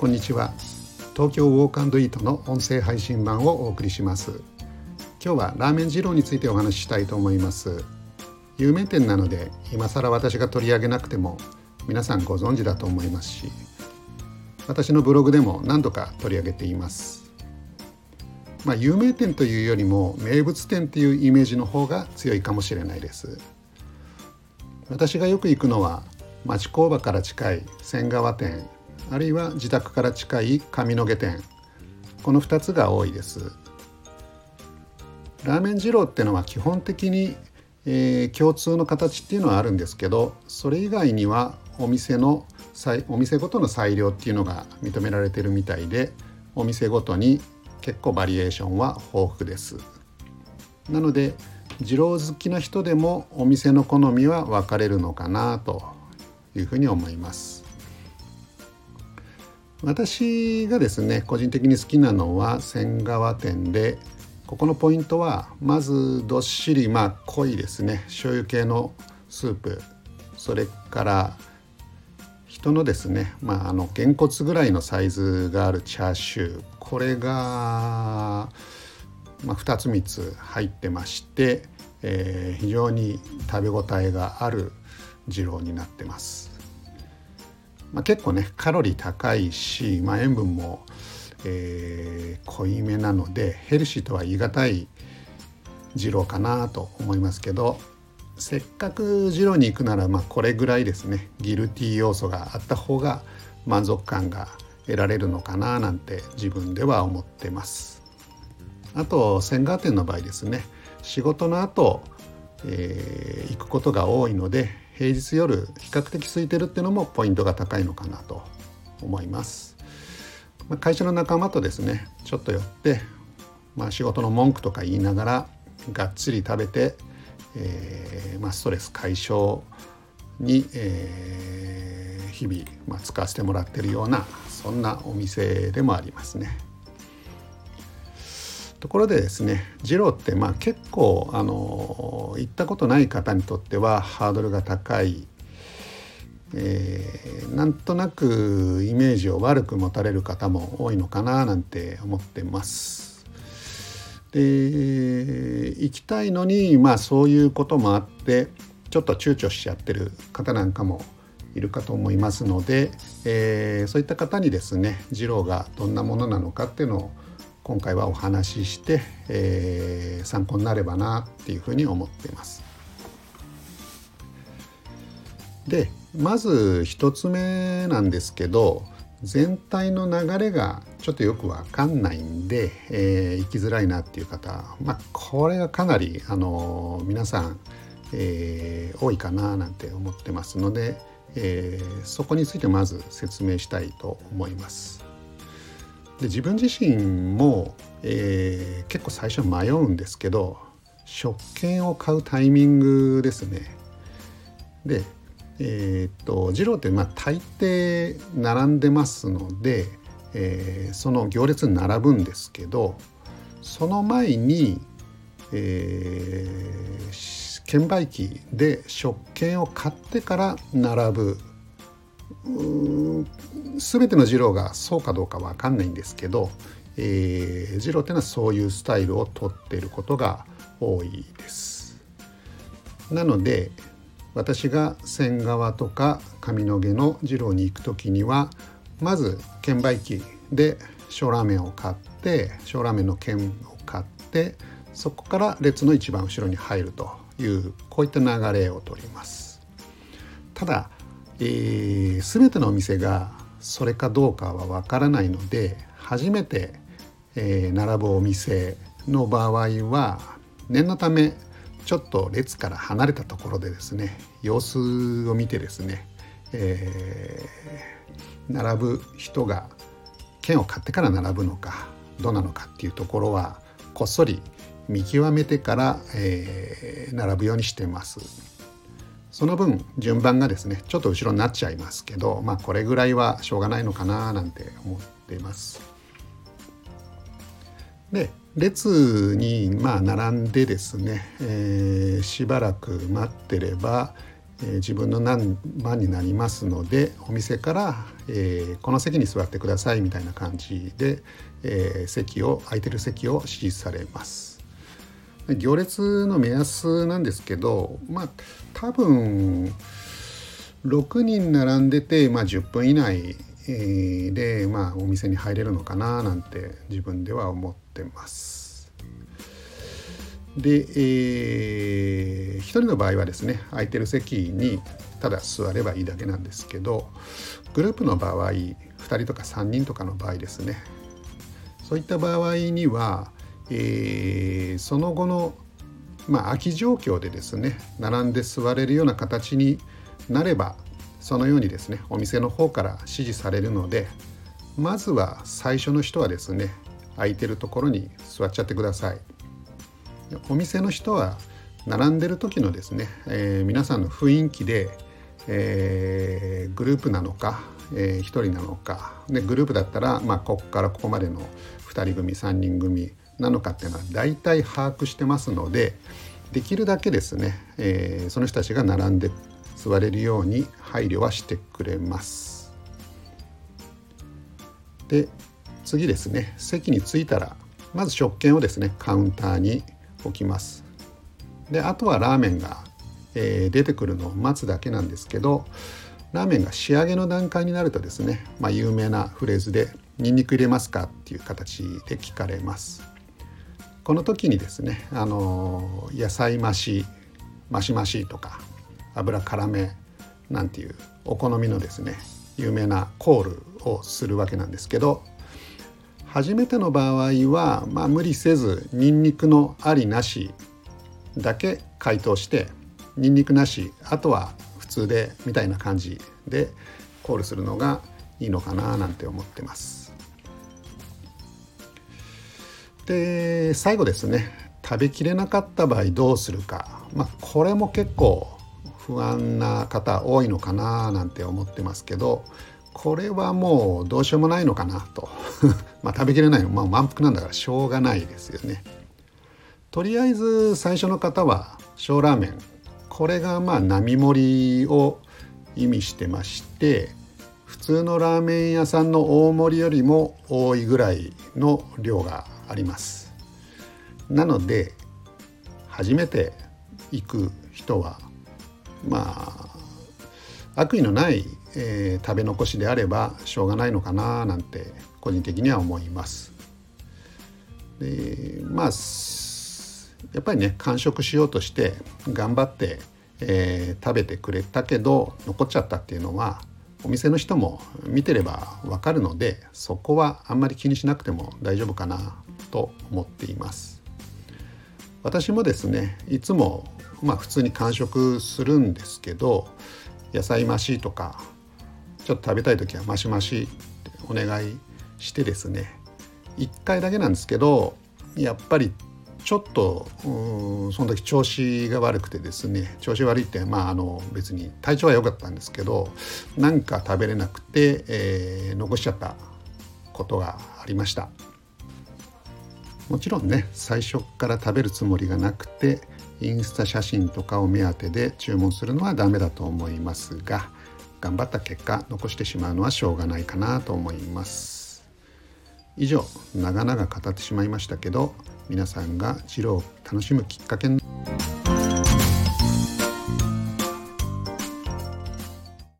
こんにちは。東京ウォークイートの音声配信版をお送りします。今日はラーメン二郎についてお話ししたいと思います。有名店なので今更私が取り上げなくても皆さんご存知だと思いますし私のブログでも何度か取り上げています。まあ有名店というよりも名物店というイメージの方が強いかもしれないです。私がよく行くのは町工場から近い千川店あるいは自宅から近い上野毛店。この2つが多いです。ラーメン二郎ってのは基本的に、えー、共通の形っていうのはあるんですけどそれ以外にはお店のお店ごとの裁量っていうのが認められてるみたいでお店ごとに結構バリエーションは豊富です。なので二郎好きな人でもお店の好みは分かれるのかなというふうに思います。私がですね個人的に好きなのは千川店でここのポイントはまずどっしりまあ濃いですね。醤油系のスープ。それから人のですねまああのげんこつぐらいのサイズがあるチャーシュー。これが、まあ、2つ3つ入ってまして、えー、非常に食べ応えがある二郎になってます。まあ、結構ねカロリー高いし、まあ、塩分も、えー、濃いめなのでヘルシーとは言い難い二郎かなと思いますけどせっかく二郎に行くならまあこれぐらいですねギルティー要素があった方が満足感が得られるのかななんて自分では思ってます。あと千賀店の場合ですね仕事の後、えー、行くことが多いので平日夜比較的空いてるっていうのもポイントが高いのかなと思います。まあ、会社の仲間とですねちょっと寄って、まあ、仕事の文句とか言いながらがっつり食べてえーまあ、ストレス解消に、えー、日々、ま、使わせてもらってるようなそんなお店でもありますね。ところでですね二郎ってまあ結構あの行ったことない方にとってはハードルが高い、えー、なんとなくイメージを悪く持たれる方も多いのかななんて思ってます。で行きたいのにまあそういうこともあってちょっと躊躇しちゃってる方なんかもいるかと思いますので、えー、そういった方にですね二郎がどんなものなのかっていうのを今回はお話しして、えー、参考になればなっていうふうに思ってます。でまず1つ目なんですけど全体の流れがちょっとよくわかんないんで、えー、行きづらいなっていう方、まあ、これがかなり、あの、皆さん、えー、多いかななんて思ってますので、えー、そこについてまず説明したいと思います。で自分自身も、えー、結構最初迷うんですけど食券を買うタイミングですね。でえー、っと二郎ってまあ大抵並んでますので、えー、その行列に並ぶんですけどその前に、えー、券売機で食券を買ってから並ぶ全ての二郎がそうかどうか分かんないんですけど、えー、二郎っていうのはそういうスタイルをとっていることが多いです。なので、私が仙川とか上野毛の二郎に行く時にはまず券売機で小ラーメンを買って小ラーメンの券を買ってそこから列の一番後ろに入るというこういった流れをとりますただ、えー、全てのお店がそれかどうかはわからないので初めて、えー、並ぶお店の場合は念のためちょっと列から離れたところでですね様子を見てですね、えー、並ぶ人が券を買ってから並ぶのかどうなのかっていうところはこっそり見極めてから、えー、並ぶようにしてます。その分順番がですねちょっと後ろになっちゃいますけどまあこれぐらいはしょうがないのかななんて思っています。で列にまあ並んでですね、えー、しばらく待ってれば、えー、自分の何番になりますのでお店から、えー、この席に座ってくださいみたいな感じで、え、席を空いてる席を指示されます。行列の目安なんですけどまあ多分6人並んでて、まあ、10分以内で、まあ、お店に入れるのかななんて自分では思ってます。で、えー、1人の場合はですね空いてる席にただ座ればいいだけなんですけどグループの場合2人とか3人とかの場合ですねそういった場合には、えー、その後の、まあ、空き状況でですね並んで座れるような形になればそのようにですねお店の方から指示されるのでまずは最初の人はですね空いてるところに座っちゃってください。お店の人は並んでる時のですね、えー、皆さんの雰囲気で、えー、グループなのか、えー、1人なのかでグループだったら、まあ、ここからここまでの2人組3人組なのかっていうのは大体把握してますのでできるだけですね、えー、その人たちが並んで座れるように配慮はしてくれます。で次ですね席に着いたらまず食券をですねカウンターに置きます。であとはラーメンが、えー、出てくるのを待つだけなんですけどラーメンが仕上げの段階になるとですね、まあ、有名なフレーズで「ニンニク入れますか?」っていう形で聞かれます。この時にですね、あの野菜増し増し増しとか油辛めなんていうお好みのですね有名なコールをするわけなんですけど初めての場合は、まあ、無理せずニンニクのありなしだけ回答してニンニクなしあとは普通でみたいな感じでコールするのがいいのかななんて思ってます。で最後ですね。食べきれなかった場合どうするか、まあ、これも結構不安な方多いのかななんて思ってますけどこれはもうどうしようもないのかなと。ま食べきれないの、まあ、満腹なんだからしょうがないですよね。とりあえず最初の方は小ラーメン。これがまあ並盛りを意味してまして通のラーメン屋さんの大盛りよりも多いぐらいの量があります。なので初めて行く人はまあ悪意のない、えー、食べ残しであればしょうがないのかななんて個人的には思います。でまあやっぱりね完食しようとして頑張って、えー、食べてくれたけど残っちゃったっていうのはお店の人も見てればわかるのでそこはあんまり気にしなくても大丈夫かなと思っています。私もですねいつもまあ普通に完食するんですけど野菜増しとかちょっと食べたい時は増し増しってお願いしてですね1回だけなんですけどやっぱりちょっとその時調子が悪くてですね調子悪いってまああの別に体調は良かったんですけどなんか食べれなくて、えー、残しちゃったことがありました。もちろんね最初から食べるつもりがなくてインスタ写真とかを目当てで注文するのはダメだと思いますが頑張った結果残してしまうのはしょうがないかなと思います。以上長々語ってしまいましたけど皆さんがジロを楽しむきっかけに